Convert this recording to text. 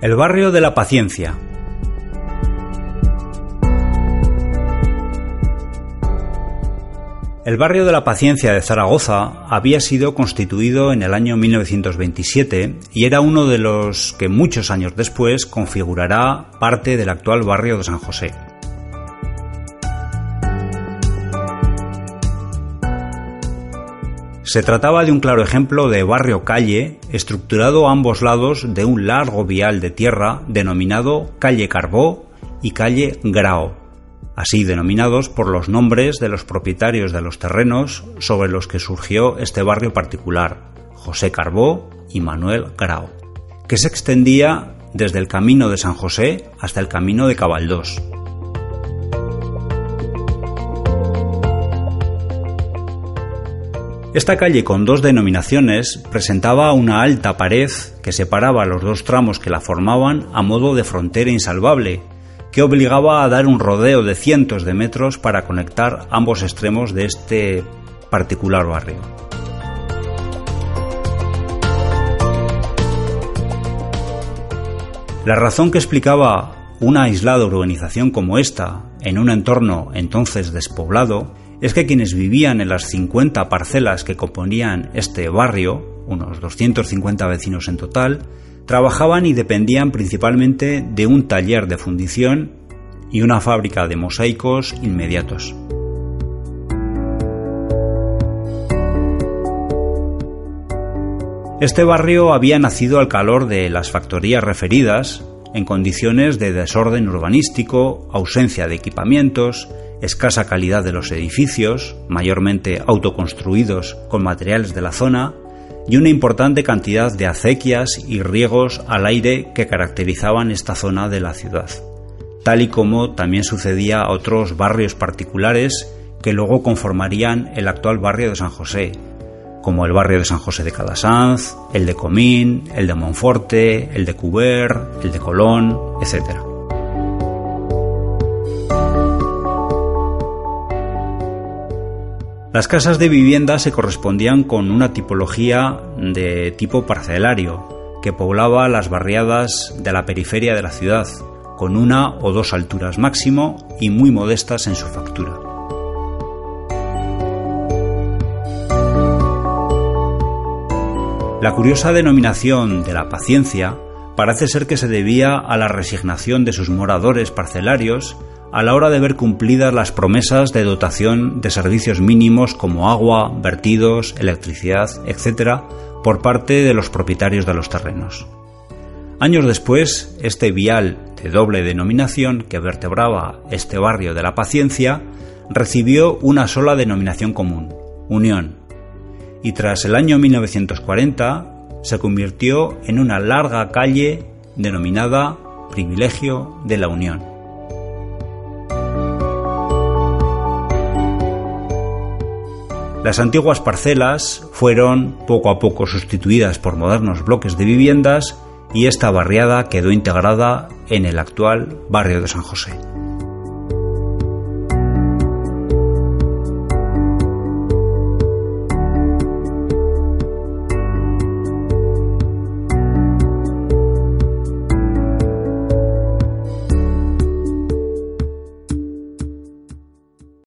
El barrio de la Paciencia. El barrio de la Paciencia de Zaragoza había sido constituido en el año 1927 y era uno de los que muchos años después configurará parte del actual barrio de San José. Se trataba de un claro ejemplo de barrio-calle, estructurado a ambos lados de un largo vial de tierra denominado Calle Carbó y Calle Grao, así denominados por los nombres de los propietarios de los terrenos sobre los que surgió este barrio particular, José Carbó y Manuel Grao, que se extendía desde el camino de San José hasta el camino de Cabaldós. Esta calle con dos denominaciones presentaba una alta pared que separaba los dos tramos que la formaban a modo de frontera insalvable, que obligaba a dar un rodeo de cientos de metros para conectar ambos extremos de este particular barrio. La razón que explicaba una aislada urbanización como esta, en un entorno entonces despoblado, es que quienes vivían en las 50 parcelas que componían este barrio, unos 250 vecinos en total, trabajaban y dependían principalmente de un taller de fundición y una fábrica de mosaicos inmediatos. Este barrio había nacido al calor de las factorías referidas, en condiciones de desorden urbanístico, ausencia de equipamientos, escasa calidad de los edificios, mayormente autoconstruidos con materiales de la zona, y una importante cantidad de acequias y riegos al aire que caracterizaban esta zona de la ciudad, tal y como también sucedía a otros barrios particulares que luego conformarían el actual barrio de San José, como el barrio de San José de Calasanz, el de Comín, el de Monforte, el de Cuber, el de Colón, etc. Las casas de vivienda se correspondían con una tipología de tipo parcelario que poblaba las barriadas de la periferia de la ciudad, con una o dos alturas máximo y muy modestas en su factura. La curiosa denominación de la paciencia parece ser que se debía a la resignación de sus moradores parcelarios a la hora de ver cumplidas las promesas de dotación de servicios mínimos como agua, vertidos, electricidad, etc., por parte de los propietarios de los terrenos. Años después, este vial de doble denominación que vertebraba este barrio de la Paciencia recibió una sola denominación común, Unión, y tras el año 1940 se convirtió en una larga calle denominada Privilegio de la Unión. Las antiguas parcelas fueron poco a poco sustituidas por modernos bloques de viviendas y esta barriada quedó integrada en el actual barrio de San José.